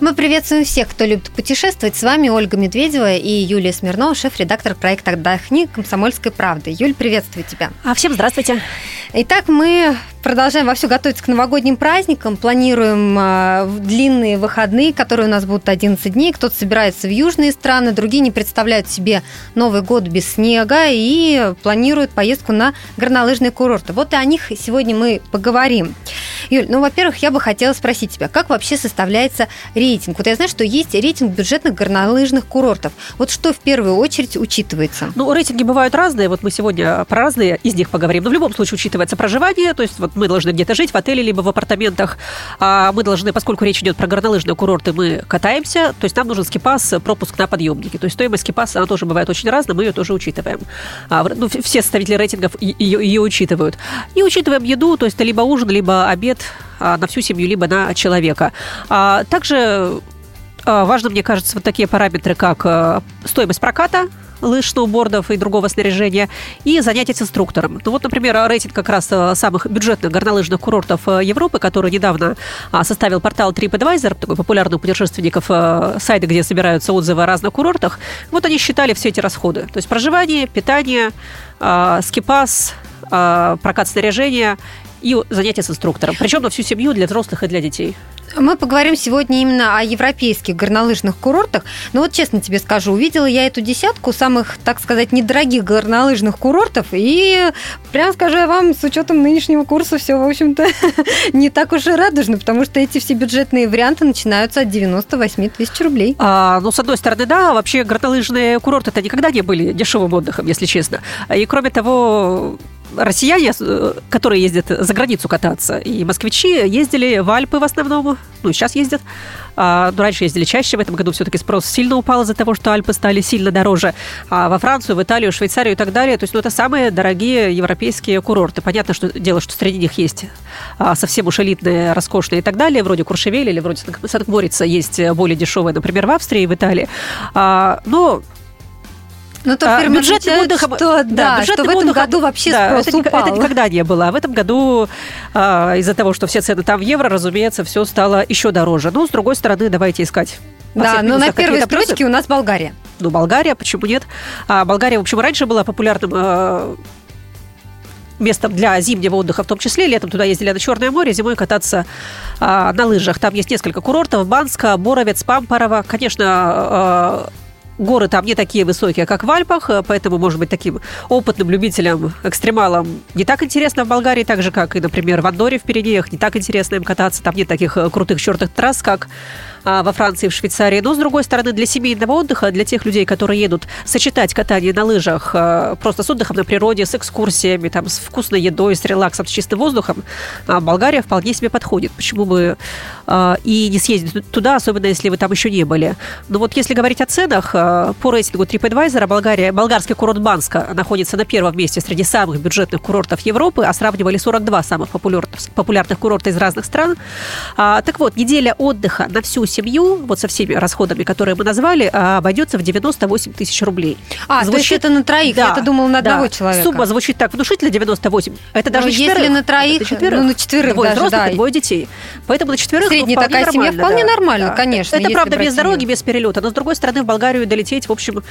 Мы приветствуем всех, кто любит путешествовать. С вами Ольга Медведева и Юлия Смирнова, шеф-редактор проекта «Отдохни» «Комсомольской правды». Юль, приветствую тебя. А всем здравствуйте. Итак, мы продолжаем вовсю готовиться к новогодним праздникам, планируем э, длинные выходные, которые у нас будут 11 дней. Кто-то собирается в южные страны, другие не представляют себе Новый год без снега и планируют поездку на горнолыжные курорты. Вот и о них сегодня мы поговорим. Юль, ну, во-первых, я бы хотела спросить тебя, как вообще составляется рейтинг? Вот я знаю, что есть рейтинг бюджетных горнолыжных курортов. Вот что в первую очередь учитывается? Ну, рейтинги бывают разные. Вот мы сегодня про разные из них поговорим. Но в любом случае учитывается проживание, то есть вот мы должны где-то жить в отеле либо в апартаментах. А мы должны, поскольку речь идет про горнолыжные курорты, мы катаемся, то есть нам нужен скипас, пропуск на подъемники. То есть стоимость скипаса, она тоже бывает очень разная, мы ее тоже учитываем. А, ну, все составители рейтингов ее, ее учитывают. И учитываем еду, то есть это либо ужин, либо обед а, на всю семью, либо на человека. А, также а, важно, мне кажется, вот такие параметры, как стоимость проката, лыж, сноубордов и другого снаряжения, и занятия с инструктором. Ну вот, например, рейтинг как раз самых бюджетных горнолыжных курортов Европы, который недавно составил портал TripAdvisor, такой популярный у путешественников сайт, где собираются отзывы о разных курортах. Вот они считали все эти расходы. То есть проживание, питание, скипас, прокат снаряжения и занятия с инструктором. Причем на всю семью для взрослых и для детей. Мы поговорим сегодня именно о европейских горнолыжных курортах. Но вот честно тебе скажу, увидела я эту десятку самых, так сказать, недорогих горнолыжных курортов. И прям скажу я вам, с учетом нынешнего курса, все, в общем-то, не так уж и радужно, потому что эти все бюджетные варианты начинаются от 98 тысяч рублей. А, ну, с одной стороны, да, вообще горнолыжные курорты это никогда не были дешевым отдыхом, если честно. И кроме того, россияне, э, которые ездят за границу кататься, и москвичи ездили в Альпы в основном, ну, сейчас ездят. А, ну, раньше ездили чаще, в этом году все-таки спрос сильно упал из-за того, что Альпы стали сильно дороже. А во Францию, в Италию, Швейцарию и так далее. То есть, ну, это самые дорогие европейские курорты. Понятно, что дело, что среди них есть а, совсем уж элитные, роскошные и так далее, вроде Куршевеля или вроде Санкт-Морица есть более дешевые, например, в Австрии и в Италии. А, но ну, то а, бюджетным отдыхом, что, да, да что в этом отдыхом, году вообще да, это, упал. это никогда не было. А в этом году а, из-за того, что все цены там в евро, разумеется, все стало еще дороже. Ну, с другой стороны, давайте искать. Да, но на первой строчке плюсы. у нас Болгария. Ну, Болгария, почему нет? А, Болгария, в общем, раньше была популярным а, местом для зимнего отдыха в том числе. Летом туда ездили на Черное море, зимой кататься а, на лыжах. Там есть несколько курортов. Банска, Боровец, Пампорово. Конечно, а, горы там не такие высокие, как в Альпах, э, поэтому, может быть, таким опытным любителям, экстремалам не так интересно в Болгарии, так же, как и, например, в Андоре в Пиренеях, не так интересно им кататься, там нет таких э, крутых чертых трасс, как во Франции, в Швейцарии. Но, с другой стороны, для семейного отдыха, для тех людей, которые едут сочетать катание на лыжах э, просто с отдыхом на природе, с экскурсиями, там, с вкусной едой, с релаксом, с чистым воздухом, а, Болгария вполне себе подходит. Почему бы и не съездить туда, особенно если вы там еще не были. Но вот если говорить о ценах, по рейтингу TripAdvisor Болгария, болгарский курорт Банска находится на первом месте среди самых бюджетных курортов Европы, а сравнивали 42 самых популярных, популярных курорта из разных стран. А, так вот, неделя отдыха на всю семью, вот со всеми расходами, которые мы назвали, а, обойдется в 98 тысяч рублей. А, звучит... то есть это на троих, да, я-то думала на одного да. человека. Сумма звучит так внушительно, 98. Это даже Но четверых. если на троих, четверых, ну на четверых двое даже, взрослых да. и двое детей. Поэтому на четверых Средняя такая семья вполне да. нормально, да. конечно. Это, правда, без дороги, без перелета. Но, с другой стороны, в Болгарию долететь, в общем,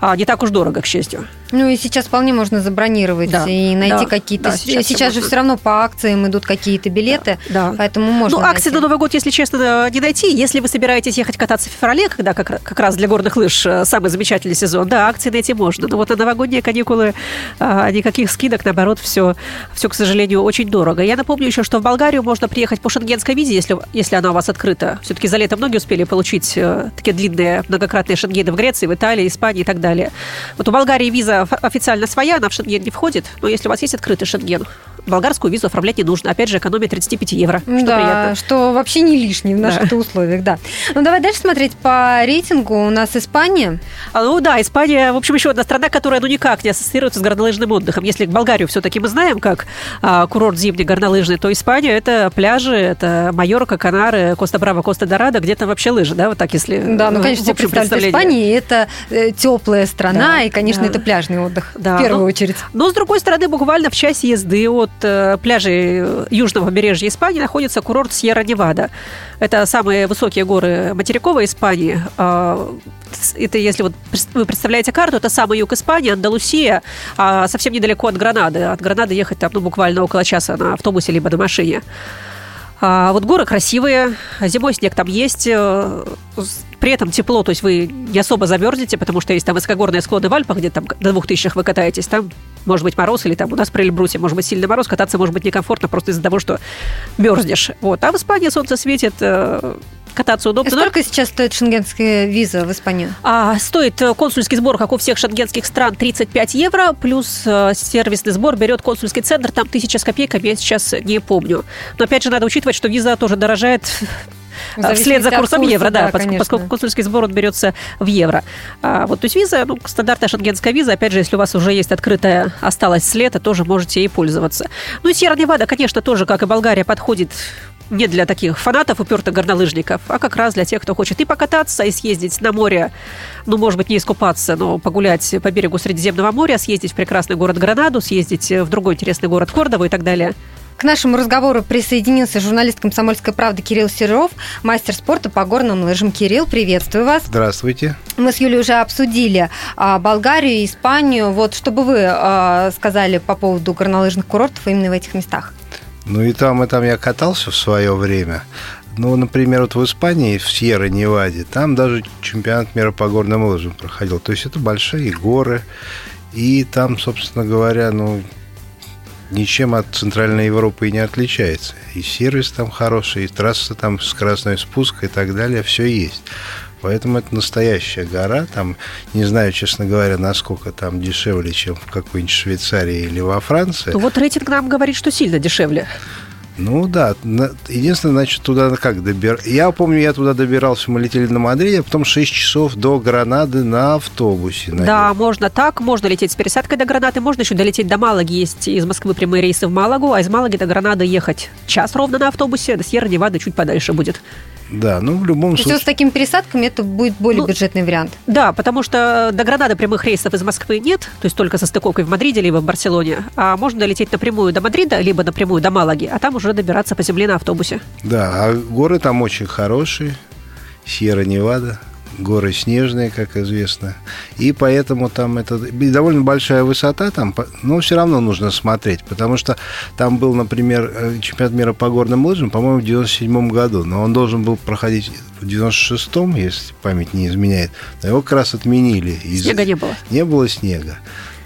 а, не так уж дорого, к счастью. Ну и сейчас вполне можно забронировать да, и найти да, какие-то. Да, сейчас сейчас же все равно по акциям идут какие-то билеты, да, поэтому можно. Ну, акции на Новый год, если честно, не найти. Если вы собираетесь ехать кататься в феврале, когда как, как раз для горных лыж э, самый замечательный сезон, да, акции найти можно. Но вот на новогодние каникулы а, никаких скидок, наоборот, все, все, к сожалению, очень дорого. Я напомню еще, что в Болгарию можно приехать по шенгенской визе, если, если она у вас открыта. Все-таки за лето многие успели получить э, такие длинные многократные шенгены в Греции, в Италии, Испании и так далее. Вот у Болгарии виза официально своя, она в Шенген не входит, но если у вас есть открытый Шенген, болгарскую визу оформлять не нужно. Опять же, экономия 35 евро. Что да, приятно. что вообще не лишнее в наших да. условиях. Да. Да. Ну, давай дальше смотреть по рейтингу. У нас Испания. А, ну да, Испания, в общем, еще одна страна, которая ну никак не ассоциируется с горнолыжным отдыхом. Если Болгарию все-таки мы знаем как а, курорт зимний горнолыжный, то Испания это пляжи, это Майорка, Канары, Коста-Браво, Коста-Дорадо, где-то вообще лыжи, да, вот так если Да, ну, конечно, в общем представляют Испании, это э, теплая страна, Да, и, конечно, да. это пляжный отдых Да, в первую ну, очередь. Но, с другой стороны, буквально в часе езды от э, пляжей э, южного побережья Испании находится курорт Сьерра-Невада. Это самые высокие горы материковой Испании. А, Это, если вот вы представляете карту, это самый юг Испании, Андалусия, а совсем недалеко от Гранады. От Гранады ехать там ну, буквально около часа на автобусе либо на машине. А вот горы красивые, зимой снег там есть, э, при этом тепло, то есть вы не особо замерзнете, потому что есть там высокогорные склоны в Альпах, где там до двух тысячах вы катаетесь, там может быть мороз, или там у нас при Эльбрусе может быть сильный мороз, кататься может быть некомфортно просто из-за того, что мерзнешь. Вот. А в Испании солнце светит, э, кататься удобно. Но сколько сейчас стоит шенгенская виза в Испанию? а, стоит э, консульский сбор, как у всех шенгенских стран, 35 евро, плюс э, сервисный сбор берет консульский центр, там тысяча с копейками, я сейчас не помню. Но опять же надо учитывать, что виза тоже дорожает а, вслед за курсом курса, евро, да, да, поскольку консульский сбор он берется в евро. А, вот, то есть виза, ну, стандартная шенгенская виза, опять же, если у вас уже есть открытая, осталась с лета, тоже можете ей пользоваться. Ну и Сьерра-Невада, конечно, тоже, как и Болгария, подходит не для таких фанатов, упертых горнолыжников, а как раз для тех, кто хочет и покататься, и съездить на море, ну, может быть, не искупаться, но погулять по берегу Средиземного моря, съездить в прекрасный город Гранаду, съездить в другой интересный город Кордову и так далее. К нашему разговору присоединился журналист «Комсомольской правды» Кирилл Серов, мастер спорта по горным лыжам. Кирилл, приветствую вас. Здравствуйте. Мы с Юлей уже обсудили а, Болгарию и Испанию. Вот что бы вы а, сказали по поводу горнолыжных курортов именно в этих местах? Ну и там, и там я катался в свое время. Ну, например, вот в Испании, в Сьерра-Неваде, там даже чемпионат мира по горным лыжам проходил. То есть это большие горы, и там, собственно говоря, ну, ничем от Центральной Европы и не отличается. И сервис там хороший, и трасса там с красной спуска и так далее, все есть. Поэтому это настоящая гора. Там, не знаю, честно говоря, насколько там дешевле, чем в какой-нибудь Швейцарии или во Франции. Ну, вот рейтинг нам говорит, что сильно дешевле. Ну да, единственное, значит, туда как добир... Я помню, я туда добирался, мы летели на Мадриде, а потом 6 часов до Гранады на автобусе. на Да, можно так, можно лететь с пересадкой до Гранады, можно еще долететь до Малаги. Есть из Москвы прямые рейсы в Малагу, а из Малаги до Гранады ехать час ровно на автобусе, до Сьерра-Невады чуть подальше будет. Да, ну в любом То случае... с такими пересадками это будет более Ну, бюджетный вариант. Да, потому что до Гранады прямых рейсов из Москвы нет, то есть только со стыковкой в Мадриде либо в Барселоне, а можно долететь напрямую до Мадрида, либо напрямую до Малаги, а там уже добираться по земле на автобусе. Да, а горы там очень хорошие. Сьерра-Невада, горы снежные, как известно. И поэтому там это и довольно большая высота там, но все равно нужно смотреть, потому что там был, например, э, чемпионат мира по горным лыжам, по-моему, в 97 году, но он должен был проходить в 96-м, если память не изменяет, но его как раз отменили. Снега не было. Не было снега.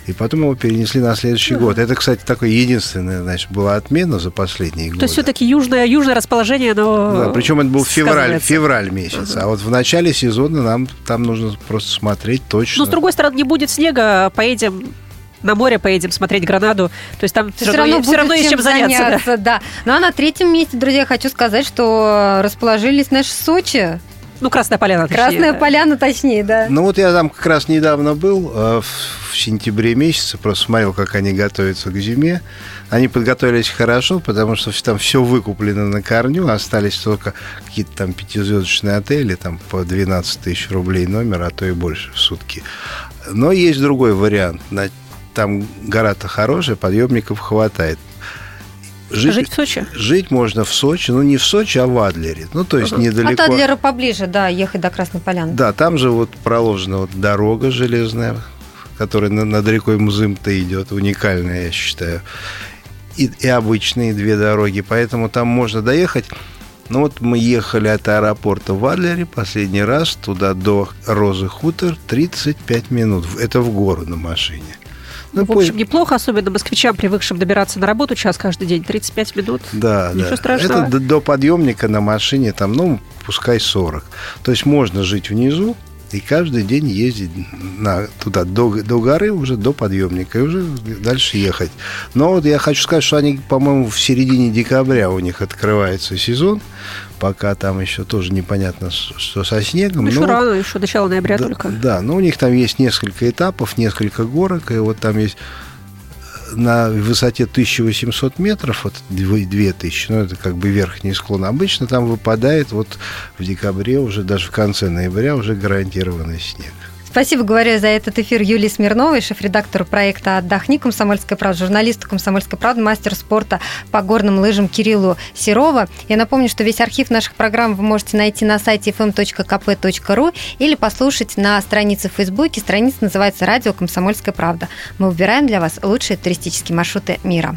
И потом его перенесли на следующий год. Это, кстати, такое единственное, значит, была отмена за последние годы. То есть все-таки южное, южное расположение, оно Да, причем это был февраль, февраль месяц. А вот в начале сезона нам там нужно просто смотреть точно. Но с другой стороны, не будет снега, поедем на море, поедем смотреть Гранаду. То есть там все, равно, будет все равно есть чем заняться. да. да. Ну а на третьем месте, друзья, хочу сказать, что расположились наши Сочи. Ну, Красная Поляна. точнее, Красная да. поляна, точнее, да. Ну вот я там как раз недавно был, э, в, в сентябре месяце, просто смотрел, как они готовятся к зиме. Они подготовились хорошо, потому что там все выкуплено на корню, остались только какие-то там пятизвездочные отели, там по 12 тысяч рублей номер, а то и больше в сутки. Но есть другой вариант. Там гора-то хорошая, подъемников хватает. Жить в Сочи? Жить можно в Сочи, ну не в Сочи, а в Адлере. Ну, то есть Ага. недалеко. От Адлера поближе, да, ехать до Красной поляны. Да, там же вот проложена вот дорога железная, которая на- над рекой Мзым-то идет, уникальная, я считаю. И, и обычные две дороги, поэтому там можно доехать. Ну вот мы ехали от аэропорта в Адлере последний раз туда до Розы Хутор 35 минут. Это в гору на машине. Ну, в общем, пусть- неплохо, особенно москвичам, привыкшим добираться на работу час каждый день, 35 минут. Да, Ничего да. страшного. Это до подъемника на машине там, ну, пускай 40. То есть можно жить внизу, и каждый день ездить на, туда, до, до горы, уже до подъемника, и уже дальше ехать. Но вот я хочу сказать, что они, по-моему, в середине декабря у них открывается сезон, пока там еще тоже непонятно, что со снегом. Еще но, рано, еще начало ноября да, только. Да, но у них там есть несколько этапов, несколько горок, и вот там есть на высоте 1800 метров, вот 2000, ну, это как бы верхний склон, обычно там выпадает вот в декабре, уже даже в конце ноября уже гарантированный снег. Спасибо, говорю, за этот эфир Юлии Смирновой, шеф-редактор проекта «Отдохни. Комсомольская правда», журналисту «Комсомольской правды», мастер спорта по горным лыжам Кириллу Серова. Я напомню, что весь архив наших программ вы можете найти на сайте fm.kp.ru или послушать на странице в Фейсбуке. Страница называется «Радио Комсомольская правда». Мы выбираем для вас лучшие туристические маршруты мира.